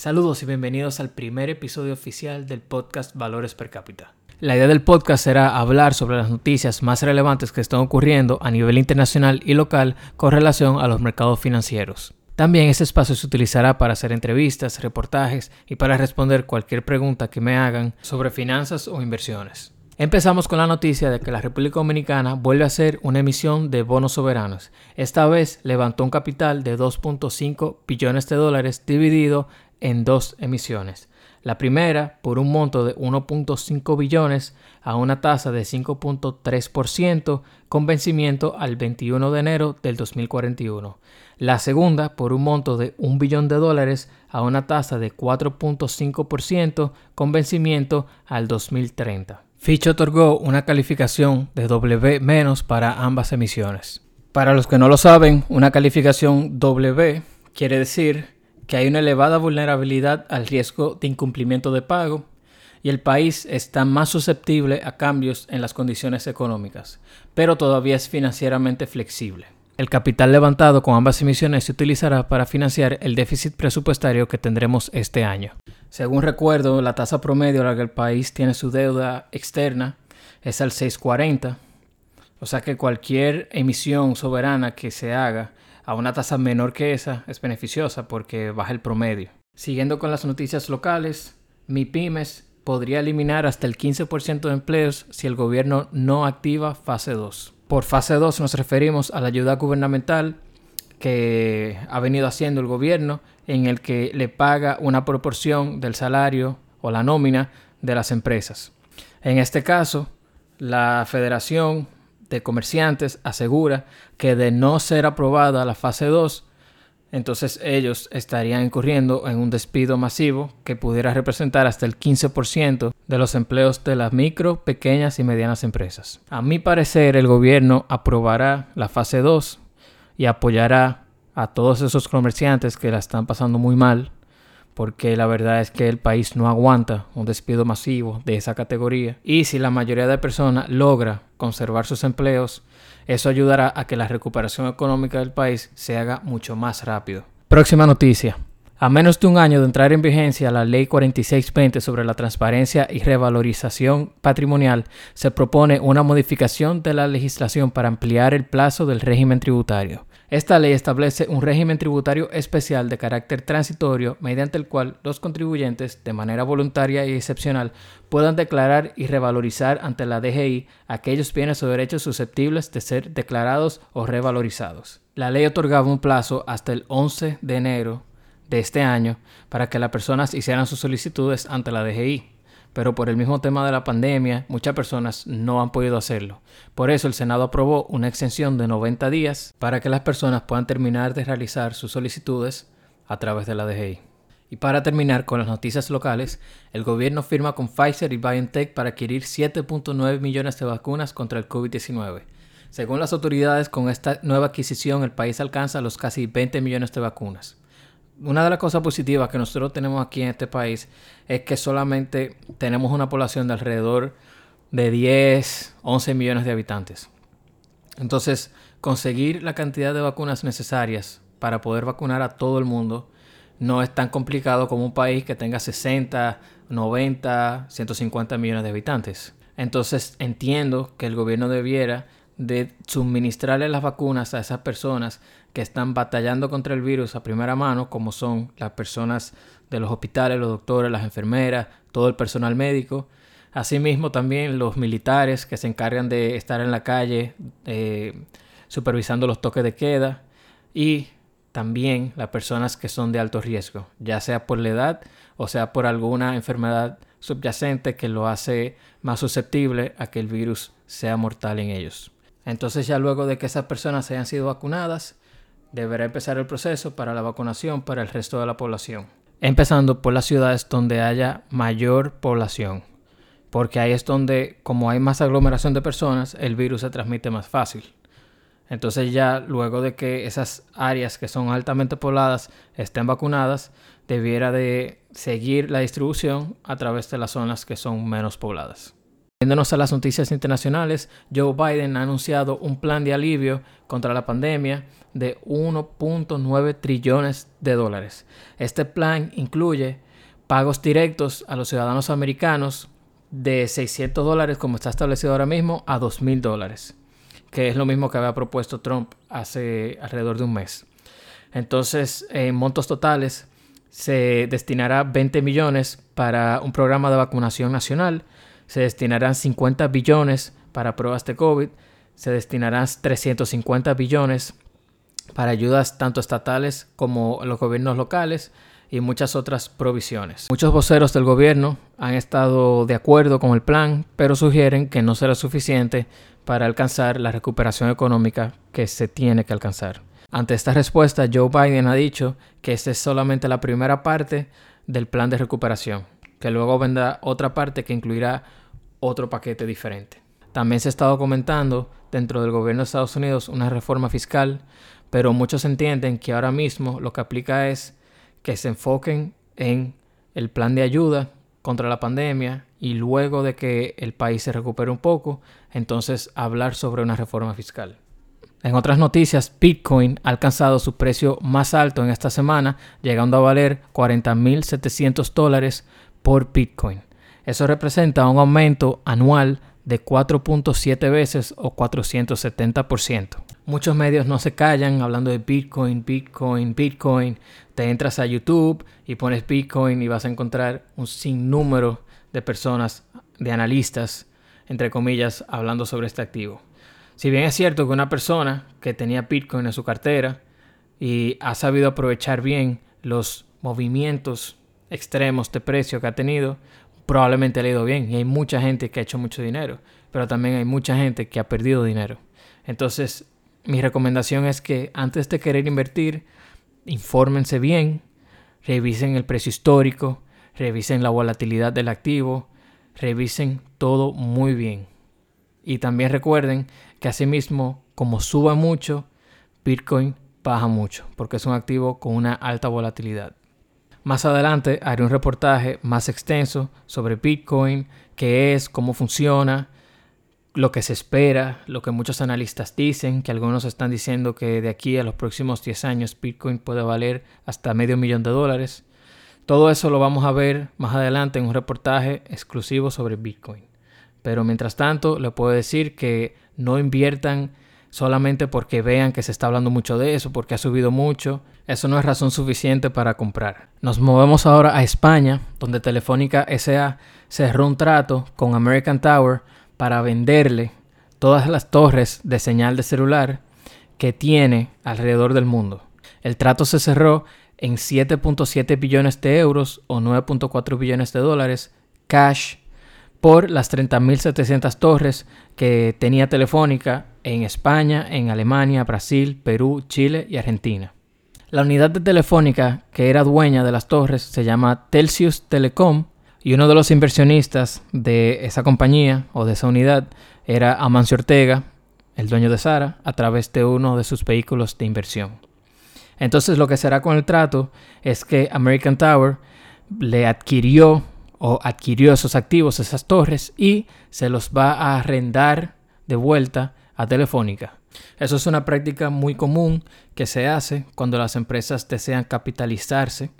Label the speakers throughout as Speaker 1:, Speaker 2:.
Speaker 1: Saludos y bienvenidos al primer episodio oficial del podcast Valores Per cápita. La idea del podcast será hablar sobre las noticias más relevantes que están ocurriendo a nivel internacional y local con relación a los mercados financieros. También este espacio se utilizará para hacer entrevistas, reportajes y para responder cualquier pregunta que me hagan sobre finanzas o inversiones. Empezamos con la noticia de que la República Dominicana vuelve a hacer una emisión de bonos soberanos. Esta vez levantó un capital de 2.5 billones de dólares dividido en dos emisiones. La primera por un monto de 1.5 billones a una tasa de 5.3% con vencimiento al 21 de enero del 2041. La segunda por un monto de 1 billón de dólares a una tasa de 4.5% con vencimiento al 2030. Fitch otorgó una calificación de W- para ambas emisiones. Para los que no lo saben, una calificación W quiere decir que hay una elevada vulnerabilidad al riesgo de incumplimiento de pago y el país está más susceptible a cambios en las condiciones económicas, pero todavía es financieramente flexible. El capital levantado con ambas emisiones se utilizará para financiar el déficit presupuestario que tendremos este año. Según recuerdo, la tasa promedio a la que el país tiene su deuda externa es al 640, o sea que cualquier emisión soberana que se haga a una tasa menor que esa es beneficiosa porque baja el promedio. Siguiendo con las noticias locales, MIPIMES podría eliminar hasta el 15% de empleos si el gobierno no activa fase 2. Por fase 2 nos referimos a la ayuda gubernamental que ha venido haciendo el gobierno en el que le paga una proporción del salario o la nómina de las empresas. En este caso, la federación de comerciantes asegura que de no ser aprobada la fase 2, entonces ellos estarían incurriendo en un despido masivo que pudiera representar hasta el 15% de los empleos de las micro, pequeñas y medianas empresas. A mi parecer, el gobierno aprobará la fase 2 y apoyará a todos esos comerciantes que la están pasando muy mal porque la verdad es que el país no aguanta un despido masivo de esa categoría y si la mayoría de personas logra conservar sus empleos, eso ayudará a que la recuperación económica del país se haga mucho más rápido. Próxima noticia. A menos de un año de entrar en vigencia la Ley 4620 sobre la transparencia y revalorización patrimonial, se propone una modificación de la legislación para ampliar el plazo del régimen tributario. Esta ley establece un régimen tributario especial de carácter transitorio mediante el cual los contribuyentes, de manera voluntaria y excepcional, puedan declarar y revalorizar ante la DGI aquellos bienes o derechos susceptibles de ser declarados o revalorizados. La ley otorgaba un plazo hasta el 11 de enero de este año para que las personas hicieran sus solicitudes ante la DGI pero por el mismo tema de la pandemia, muchas personas no han podido hacerlo. Por eso el Senado aprobó una extensión de 90 días para que las personas puedan terminar de realizar sus solicitudes a través de la DGI. Y para terminar con las noticias locales, el gobierno firma con Pfizer y BioNTech para adquirir 7.9 millones de vacunas contra el COVID-19. Según las autoridades, con esta nueva adquisición el país alcanza los casi 20 millones de vacunas una de las cosas positivas que nosotros tenemos aquí en este país es que solamente tenemos una población de alrededor de 10, 11 millones de habitantes. Entonces, conseguir la cantidad de vacunas necesarias para poder vacunar a todo el mundo no es tan complicado como un país que tenga 60, 90, 150 millones de habitantes. Entonces, entiendo que el gobierno debiera de suministrarle las vacunas a esas personas que están batallando contra el virus a primera mano, como son las personas de los hospitales, los doctores, las enfermeras, todo el personal médico. Asimismo, también los militares que se encargan de estar en la calle eh, supervisando los toques de queda. Y también las personas que son de alto riesgo, ya sea por la edad o sea por alguna enfermedad subyacente que lo hace más susceptible a que el virus sea mortal en ellos. Entonces ya luego de que esas personas hayan sido vacunadas, deberá empezar el proceso para la vacunación para el resto de la población. Empezando por las ciudades donde haya mayor población, porque ahí es donde, como hay más aglomeración de personas, el virus se transmite más fácil. Entonces ya luego de que esas áreas que son altamente pobladas estén vacunadas, debiera de seguir la distribución a través de las zonas que son menos pobladas. Viéndonos a las noticias internacionales, Joe Biden ha anunciado un plan de alivio contra la pandemia de 1.9 trillones de dólares. Este plan incluye pagos directos a los ciudadanos americanos de 600 dólares, como está establecido ahora mismo, a 2.000 dólares, que es lo mismo que había propuesto Trump hace alrededor de un mes. Entonces, en montos totales, se destinará 20 millones para un programa de vacunación nacional, se destinarán 50 billones para pruebas de COVID, se destinarán 350 billones para ayudas tanto estatales como los gobiernos locales y muchas otras provisiones. Muchos voceros del gobierno han estado de acuerdo con el plan, pero sugieren que no será suficiente para alcanzar la recuperación económica que se tiene que alcanzar. Ante esta respuesta, Joe Biden ha dicho que esta es solamente la primera parte del plan de recuperación, que luego vendrá otra parte que incluirá otro paquete diferente. También se ha estado comentando dentro del gobierno de Estados Unidos una reforma fiscal, pero muchos entienden que ahora mismo lo que aplica es que se enfoquen en el plan de ayuda contra la pandemia y luego de que el país se recupere un poco, entonces hablar sobre una reforma fiscal. En otras noticias, Bitcoin ha alcanzado su precio más alto en esta semana, llegando a valer 40.700 dólares por Bitcoin. Eso representa un aumento anual de 4.7 veces o 470%. Muchos medios no se callan hablando de Bitcoin, Bitcoin, Bitcoin. Te entras a YouTube y pones Bitcoin y vas a encontrar un sinnúmero de personas, de analistas, entre comillas, hablando sobre este activo. Si bien es cierto que una persona que tenía Bitcoin en su cartera y ha sabido aprovechar bien los movimientos extremos de precio que ha tenido, probablemente le ha ido bien. Y hay mucha gente que ha hecho mucho dinero, pero también hay mucha gente que ha perdido dinero. Entonces, mi recomendación es que antes de querer invertir, infórmense bien, revisen el precio histórico, revisen la volatilidad del activo, revisen todo muy bien. Y también recuerden que asimismo, como suba mucho, Bitcoin baja mucho, porque es un activo con una alta volatilidad. Más adelante haré un reportaje más extenso sobre Bitcoin, qué es, cómo funciona, lo que se espera, lo que muchos analistas dicen, que algunos están diciendo que de aquí a los próximos 10 años Bitcoin puede valer hasta medio millón de dólares. Todo eso lo vamos a ver más adelante en un reportaje exclusivo sobre Bitcoin. Pero mientras tanto, le puedo decir que no inviertan solamente porque vean que se está hablando mucho de eso, porque ha subido mucho. Eso no es razón suficiente para comprar. Nos movemos ahora a España, donde Telefónica SA cerró un trato con American Tower para venderle todas las torres de señal de celular que tiene alrededor del mundo. El trato se cerró en 7.7 billones de euros o 9.4 billones de dólares cash por las 30.700 torres que tenía Telefónica en España, en Alemania, Brasil, Perú, Chile y Argentina. La unidad de Telefónica que era dueña de las torres se llama Telsius Telecom y uno de los inversionistas de esa compañía o de esa unidad era Amancio Ortega, el dueño de Sara, a través de uno de sus vehículos de inversión. Entonces lo que será con el trato es que American Tower le adquirió o adquirió esos activos, esas torres, y se los va a arrendar de vuelta a Telefónica. Eso es una práctica muy común que se hace cuando las empresas desean capitalizarse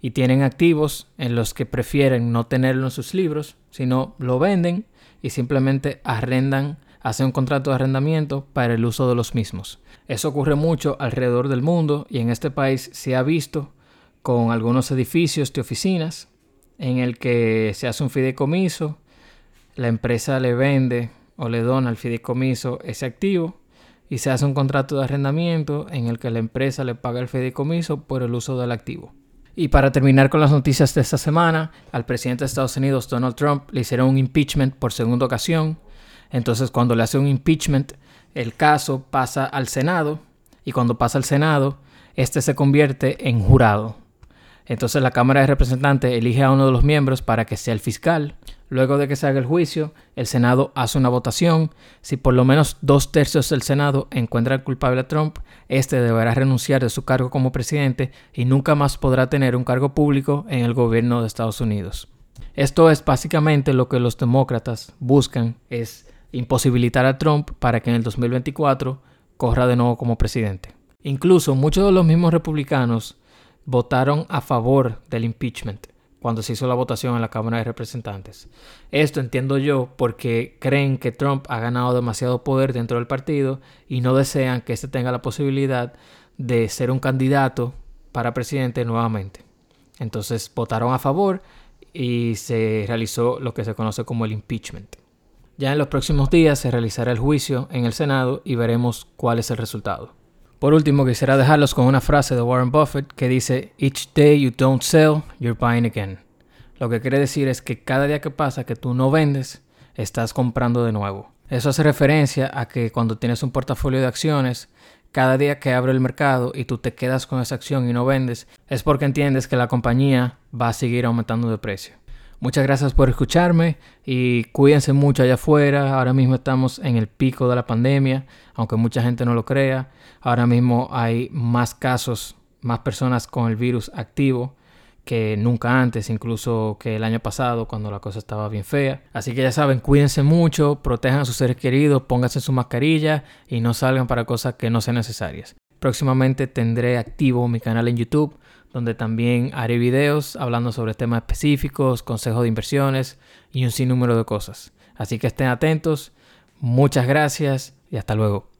Speaker 1: y tienen activos en los que prefieren no tenerlo en sus libros, sino lo venden y simplemente arrendan, hacen un contrato de arrendamiento para el uso de los mismos. Eso ocurre mucho alrededor del mundo y en este país se ha visto con algunos edificios de oficinas en el que se hace un fideicomiso, la empresa le vende o le dona al fideicomiso ese activo y se hace un contrato de arrendamiento en el que la empresa le paga el fideicomiso por el uso del activo. Y para terminar con las noticias de esta semana, al presidente de Estados Unidos, Donald Trump, le hicieron un impeachment por segunda ocasión. Entonces, cuando le hace un impeachment, el caso pasa al Senado y cuando pasa al Senado, este se convierte en jurado. Entonces la Cámara de Representantes elige a uno de los miembros para que sea el fiscal. Luego de que se haga el juicio, el Senado hace una votación. Si por lo menos dos tercios del Senado encuentran culpable a Trump, este deberá renunciar de su cargo como presidente y nunca más podrá tener un cargo público en el gobierno de Estados Unidos. Esto es básicamente lo que los demócratas buscan, es imposibilitar a Trump para que en el 2024 corra de nuevo como presidente. Incluso muchos de los mismos republicanos votaron a favor del impeachment cuando se hizo la votación en la Cámara de Representantes. Esto entiendo yo porque creen que Trump ha ganado demasiado poder dentro del partido y no desean que éste tenga la posibilidad de ser un candidato para presidente nuevamente. Entonces votaron a favor y se realizó lo que se conoce como el impeachment. Ya en los próximos días se realizará el juicio en el Senado y veremos cuál es el resultado. Por último, quisiera dejarlos con una frase de Warren Buffett que dice, Each day you don't sell, you're buying again. Lo que quiere decir es que cada día que pasa que tú no vendes, estás comprando de nuevo. Eso hace referencia a que cuando tienes un portafolio de acciones, cada día que abre el mercado y tú te quedas con esa acción y no vendes, es porque entiendes que la compañía va a seguir aumentando de precio. Muchas gracias por escucharme y cuídense mucho allá afuera. Ahora mismo estamos en el pico de la pandemia, aunque mucha gente no lo crea. Ahora mismo hay más casos, más personas con el virus activo que nunca antes, incluso que el año pasado cuando la cosa estaba bien fea. Así que ya saben, cuídense mucho, protejan a sus seres queridos, pónganse su mascarilla y no salgan para cosas que no sean necesarias. Próximamente tendré activo mi canal en YouTube donde también haré videos hablando sobre temas específicos, consejos de inversiones y un sinnúmero de cosas. Así que estén atentos, muchas gracias y hasta luego.